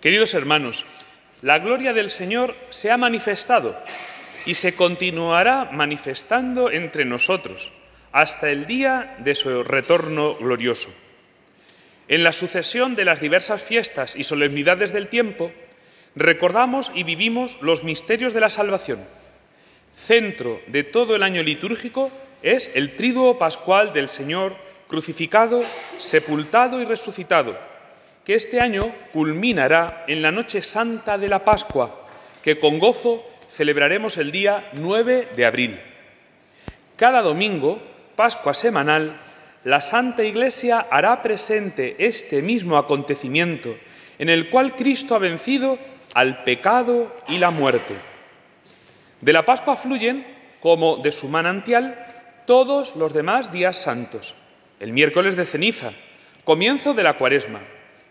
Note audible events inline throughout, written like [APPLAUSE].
Queridos hermanos, la gloria del Señor se ha manifestado y se continuará manifestando entre nosotros hasta el día de su retorno glorioso. En la sucesión de las diversas fiestas y solemnidades del tiempo, recordamos y vivimos los misterios de la salvación. Centro de todo el año litúrgico es el triduo pascual del Señor crucificado, sepultado y resucitado que este año culminará en la noche santa de la Pascua, que con gozo celebraremos el día 9 de abril. Cada domingo, Pascua semanal, la Santa Iglesia hará presente este mismo acontecimiento en el cual Cristo ha vencido al pecado y la muerte. De la Pascua fluyen, como de su manantial, todos los demás días santos. El miércoles de ceniza, comienzo de la cuaresma,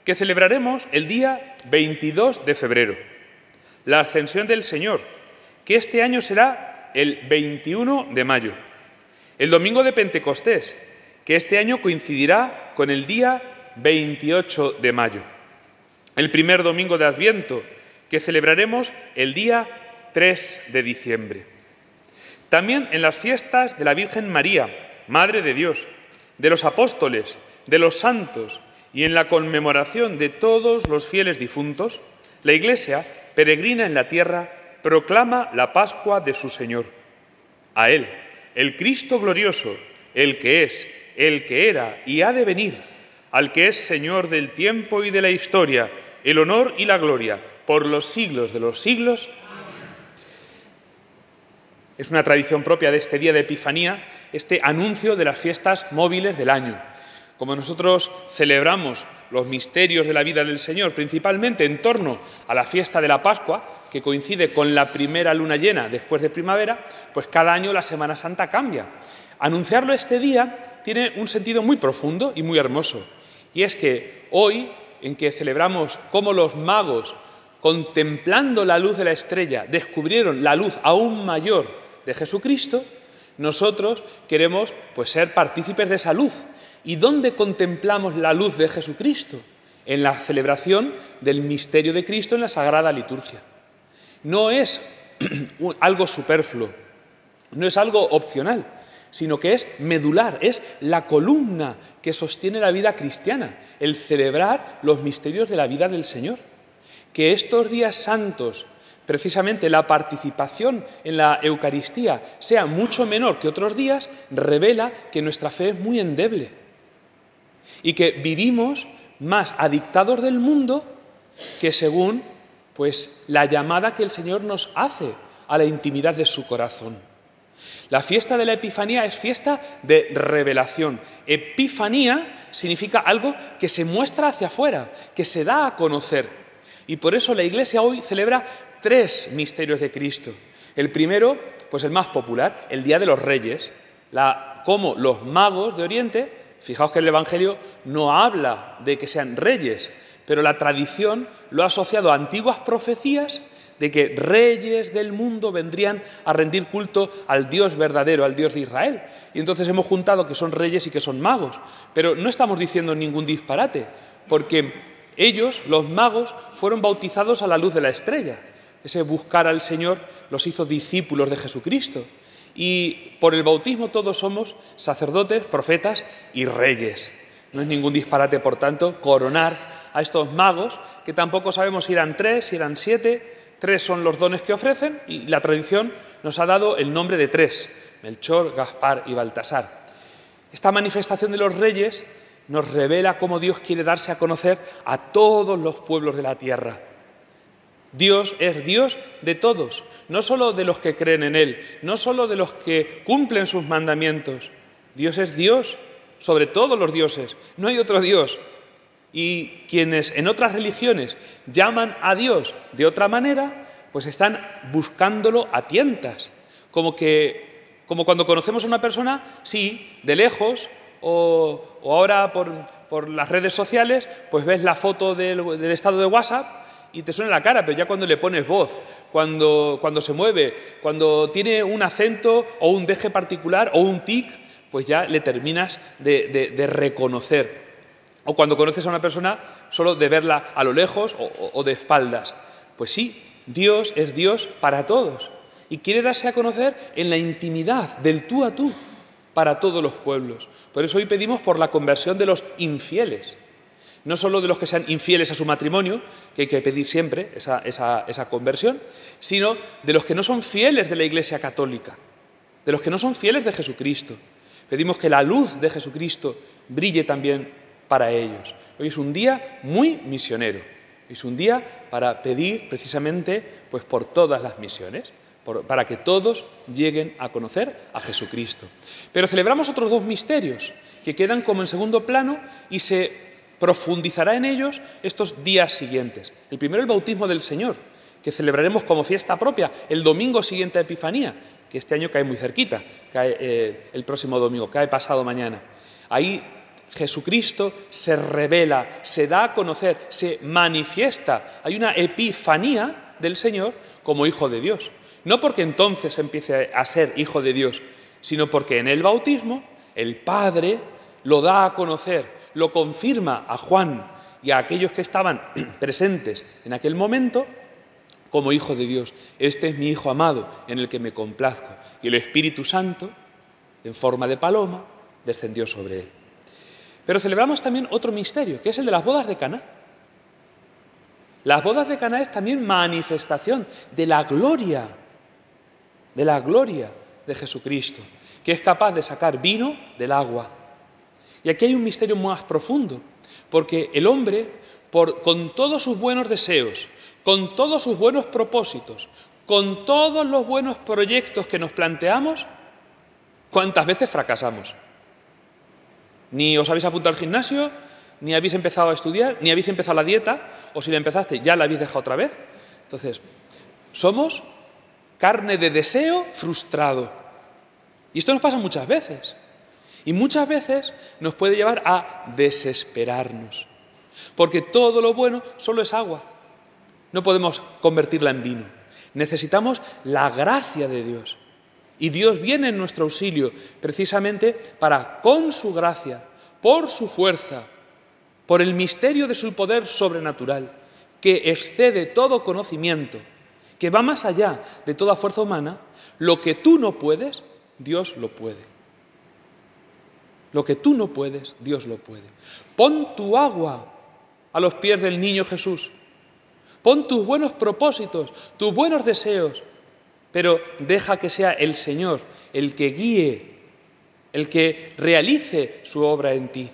que celebraremos el día 22 de febrero. La ascensión del Señor, que este año será el 21 de mayo. El domingo de Pentecostés, que este año coincidirá con el día 28 de mayo. El primer domingo de Adviento, que celebraremos el día 3 de diciembre. También en las fiestas de la Virgen María, Madre de Dios, de los apóstoles, de los santos, y en la conmemoración de todos los fieles difuntos, la Iglesia, peregrina en la tierra, proclama la Pascua de su Señor. A Él, el Cristo glorioso, el que es, el que era y ha de venir, al que es Señor del tiempo y de la historia, el honor y la gloria por los siglos de los siglos. Es una tradición propia de este día de Epifanía, este anuncio de las fiestas móviles del año como nosotros celebramos los misterios de la vida del Señor, principalmente en torno a la fiesta de la Pascua, que coincide con la primera luna llena después de primavera, pues cada año la Semana Santa cambia. Anunciarlo este día tiene un sentido muy profundo y muy hermoso. Y es que hoy, en que celebramos cómo los magos, contemplando la luz de la estrella, descubrieron la luz aún mayor de Jesucristo, nosotros queremos pues, ser partícipes de esa luz ¿Y dónde contemplamos la luz de Jesucristo? En la celebración del misterio de Cristo en la Sagrada Liturgia. No es [CLEARS THROAT] algo superfluo, no es algo opcional, sino que es medular, es la columna que sostiene la vida cristiana, el celebrar los misterios de la vida del Señor. Que estos días santos, precisamente la participación en la Eucaristía sea mucho menor que otros días, revela que nuestra fe es muy endeble y que vivimos más adictados del mundo que según pues la llamada que el Señor nos hace a la intimidad de su corazón. La fiesta de la Epifanía es fiesta de revelación. Epifanía significa algo que se muestra hacia afuera, que se da a conocer. Y por eso la Iglesia hoy celebra tres misterios de Cristo. El primero, pues el más popular, el Día de los Reyes, la, como los magos de Oriente Fijaos que el Evangelio no habla de que sean reyes, pero la tradición lo ha asociado a antiguas profecías de que reyes del mundo vendrían a rendir culto al Dios verdadero, al Dios de Israel. Y entonces hemos juntado que son reyes y que son magos. Pero no estamos diciendo ningún disparate, porque ellos, los magos, fueron bautizados a la luz de la estrella. Ese buscar al Señor los hizo discípulos de Jesucristo y por el bautismo todos somos sacerdotes, profetas y reyes. No es ningún disparate, por tanto, coronar a estos magos, que tampoco sabemos si eran tres, si eran siete. Tres son los dones que ofrecen y la tradición nos ha dado el nombre de tres, Melchor, Gaspar y Baltasar. Esta manifestación de los reyes nos revela cómo Dios quiere darse a conocer a todos los pueblos de la tierra Dios es Dios de todos, no solo de los que creen en Él, no solo de los que cumplen sus mandamientos. Dios es Dios sobre todos los dioses, no hay otro Dios. Y quienes en otras religiones llaman a Dios de otra manera, pues están buscándolo a tientas, como que como cuando conocemos a una persona, sí, de lejos, o, ahora por, las redes sociales, pues ves la foto del, del estado de WhatsApp y te suena la cara, pero ya cuando le pones voz, cuando, cuando se mueve, cuando tiene un acento o un deje particular o un tic, pues ya le terminas de, reconocer. O cuando conoces a una persona solo de verla a lo lejos o de espaldas. Pues sí, Dios es Dios para todos y quiere darse a conocer en la intimidad, del tú a tú, para todos los pueblos. Por eso hoy pedimos por la conversión de los infieles. No solo de los que sean infieles a su matrimonio, que hay que pedir siempre esa, esa conversión, sino de los que no son fieles de la Iglesia Católica, de los que no son fieles de Jesucristo. Pedimos que la luz de Jesucristo brille también para ellos. Hoy es un día muy misionero. Es un día para pedir precisamente pues, por todas las misiones, para que todos lleguen a conocer a Jesucristo. Pero celebramos otros dos misterios que quedan como en segundo plano y se profundizará en ellos estos días siguientes. El primero, el bautismo del Señor, que celebraremos como fiesta propia el domingo siguiente a Epifanía, que este año cae muy cerquita, cae eh, el próximo domingo, cae pasado mañana. Ahí Jesucristo se revela, se da a conocer, se manifiesta. Hay una epifanía del Señor como Hijo de Dios. No porque entonces empiece a ser Hijo de Dios, sino porque en el bautismo el Padre lo da a conocer, lo confirma a Juan y a aquellos que estaban [CLEARS THROAT] presentes en aquel momento como Hijo de Dios. Este es mi Hijo amado en el que me complazco. Y el Espíritu Santo, en forma de paloma, descendió sobre él. Pero celebramos también otro misterio, que es el de las bodas de Cana. Las bodas de Cana es también manifestación de la gloria, de la gloria de Jesucristo, que es capaz de sacar vino del agua. Y aquí hay un misterio más profundo, porque el hombre, con todos sus buenos deseos, con todos sus buenos propósitos, con todos los buenos proyectos que nos planteamos, ¿cuántas veces fracasamos? Ni os habéis apuntado al gimnasio, ni habéis empezado a estudiar, ni habéis empezado la dieta, o si la empezaste ya la habéis dejado otra vez. Entonces, somos carne de deseo frustrado. Y esto nos pasa muchas veces. Y muchas veces nos puede llevar a desesperarnos. Porque todo lo bueno solo es agua. No podemos convertirla en vino. Necesitamos la gracia de Dios. Y Dios viene en nuestro auxilio precisamente para, con su gracia, por su fuerza, por el misterio de su poder sobrenatural, que excede todo conocimiento, que va más allá de toda fuerza humana, lo que tú no puedes, Dios lo puede. Lo que tú no puedes, Dios lo puede. Pon tu agua a los pies del niño Jesús. Pon tus buenos propósitos, tus buenos deseos, pero deja que sea el Señor el que guíe, el que realice su obra en ti.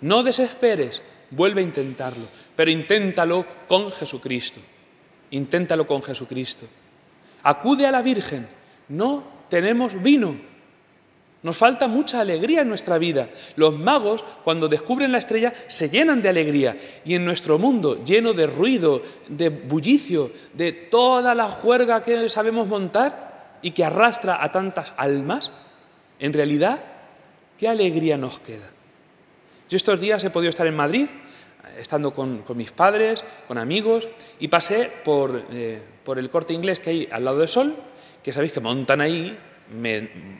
No desesperes, vuelve a intentarlo, pero inténtalo con Jesucristo. Inténtalo con Jesucristo. Acude a la Virgen. No tenemos vino, nos falta mucha alegría en nuestra vida. Los magos, cuando descubren la estrella, se llenan de alegría. Y en nuestro mundo, lleno de ruido, de bullicio, de toda la juerga que sabemos montar y que arrastra a tantas almas, en realidad, ¿qué alegría nos queda? Yo estos días he podido estar en Madrid, estando con, mis padres, con amigos, y pasé por, eh, por el corte inglés que hay al lado del sol, que sabéis que montan ahí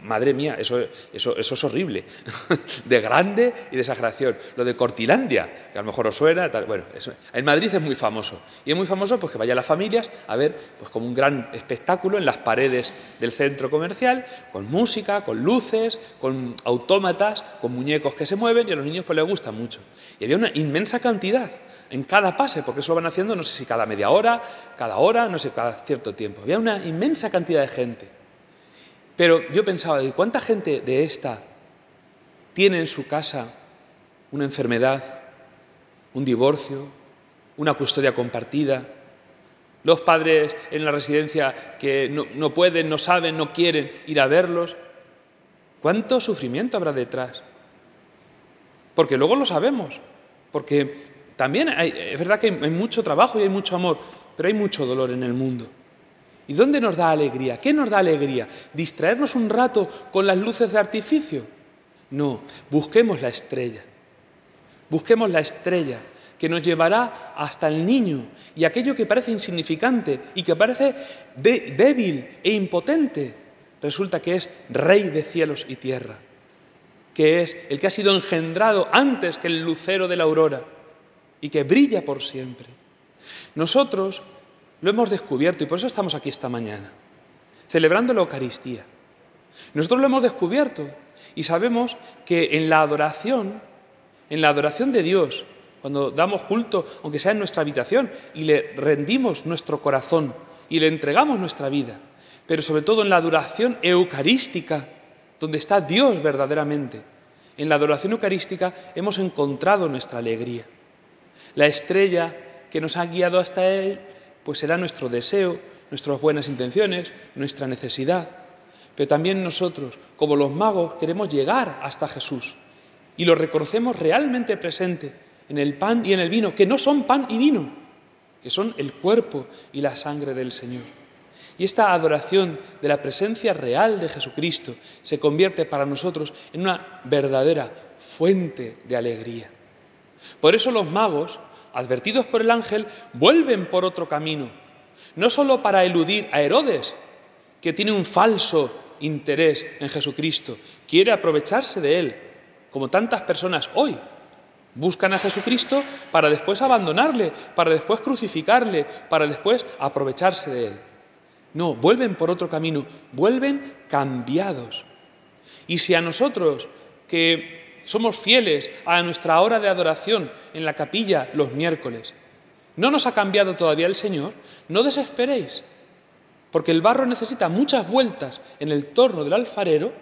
madre mía, eso, eso, eso, es horrible, [LAUGHS] de grande y de exageración. Lo de Cortilandia, que a lo mejor os suena, bueno, en Madrid es muy famoso. Y es muy famoso pues, que vayan las familias a ver pues, como un gran espectáculo en las paredes del centro comercial, con música, con luces, con autómatas, con muñecos que se mueven y a los niños pues, les gusta mucho. Y había una inmensa cantidad en cada pase, porque eso lo van haciendo no sé si cada media hora, cada hora, no sé, cada cierto tiempo. Había una inmensa cantidad de gente. Pero yo pensaba, ¿cuánta gente de esta tiene en su casa una enfermedad, un divorcio, una custodia compartida? Los padres en la residencia que no, pueden, no saben, no quieren ir a verlos. ¿Cuánto sufrimiento habrá detrás? Porque luego lo sabemos, porque también es verdad que hay mucho trabajo y hay mucho amor, pero hay mucho dolor en el mundo. ¿Y dónde nos da alegría? ¿Qué nos da alegría? ¿Distraernos un rato con las luces de artificio? No, busquemos la estrella. Busquemos la estrella que nos llevará hasta el niño y aquello que parece insignificante y que parece débil e impotente resulta que es Rey de cielos y tierra, que es el que ha sido engendrado antes que el lucero de la aurora y que brilla por siempre. Nosotros lo hemos descubierto y por eso estamos aquí esta mañana, celebrando la Eucaristía. Nosotros lo hemos descubierto y sabemos que en la adoración, en la adoración de Dios, cuando damos culto, aunque sea en nuestra habitación, y le rendimos nuestro corazón y le entregamos nuestra vida, pero sobre todo en la adoración eucarística, donde está Dios verdaderamente. En la adoración eucarística hemos encontrado nuestra alegría. La estrella que nos ha guiado hasta Él, pues será nuestro deseo, nuestras buenas intenciones, nuestra necesidad. Pero también nosotros, como los magos, queremos llegar hasta Jesús y lo reconocemos realmente presente en el pan y en el vino, que no son pan y vino, que son el cuerpo y la sangre del Señor. Y esta adoración de la presencia real de Jesucristo se convierte para nosotros en una verdadera fuente de alegría. Por eso los magos, advertidos por el ángel, vuelven por otro camino, no solo para eludir a Herodes, que tiene un falso interés en Jesucristo, quiere aprovecharse de él, como tantas personas hoy buscan a Jesucristo para después abandonarle, para después crucificarle, para después aprovecharse de él. No, vuelven por otro camino, vuelven cambiados. Y si a nosotros, que somos fieles a nuestra hora de adoración en la capilla los miércoles, no nos ha cambiado todavía el Señor, no desesperéis, porque el barro necesita muchas vueltas en el torno del alfarero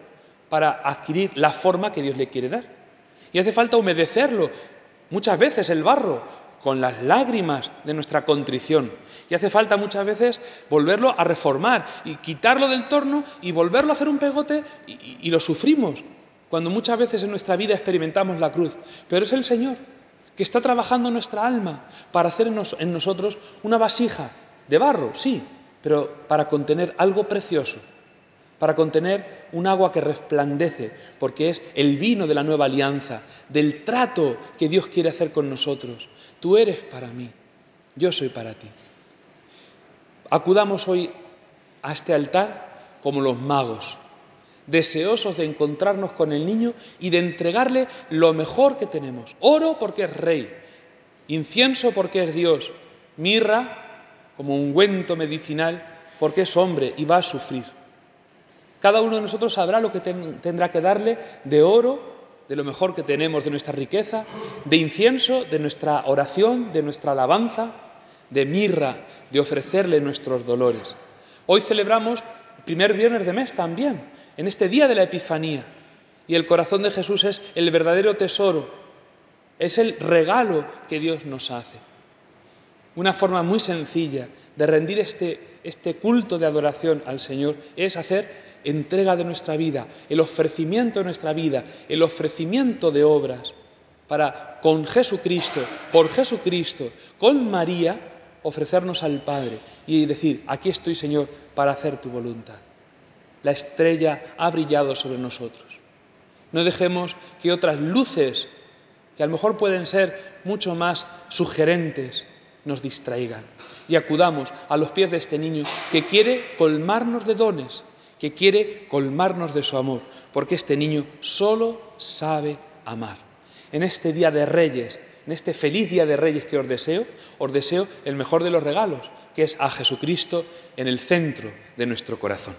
para adquirir la forma que Dios le quiere dar. Y hace falta humedecerlo muchas veces el barro con las lágrimas de nuestra contrición. Y hace falta muchas veces volverlo a reformar y quitarlo del torno y volverlo a hacer un pegote y, lo sufrimos cuando muchas veces en nuestra vida experimentamos la cruz. Pero es el Señor que está trabajando nuestra alma para hacer en nosotros una vasija de barro, sí, pero para contener algo precioso, para contener un agua que resplandece, porque es el vino de la nueva alianza, del trato que Dios quiere hacer con nosotros. Tú eres para mí, yo soy para ti. Acudamos hoy a este altar como los magos, deseosos de encontrarnos con el niño y de entregarle lo mejor que tenemos. Oro porque es rey, incienso porque es Dios, mirra como un ungüento medicinal porque es hombre y va a sufrir. Cada uno de nosotros sabrá lo que tendrá que darle de oro, de lo mejor que tenemos, de nuestra riqueza, de incienso, de nuestra oración, de nuestra alabanza, de mirra, de ofrecerle nuestros dolores. Hoy celebramos el primer viernes de mes también, en este día de la Epifanía. Y el corazón de Jesús es el verdadero tesoro, es el regalo que Dios nos hace. Una forma muy sencilla de rendir este, este culto de adoración al Señor es hacer entrega de nuestra vida, el ofrecimiento de nuestra vida, el ofrecimiento de obras, para con Jesucristo, por Jesucristo, con María, ofrecernos al Padre y decir, aquí estoy Señor para hacer tu voluntad. La estrella ha brillado sobre nosotros. No dejemos que otras luces, que a lo mejor pueden ser mucho más sugerentes, nos distraigan. Y acudamos a los pies de este niño que quiere colmarnos de dones, que quiere colmarnos de su amor, porque este niño solo sabe amar. En este día de reyes, en este feliz día de reyes que os deseo, os deseo el mejor de los regalos, que es a Jesucristo en el centro de nuestro corazón.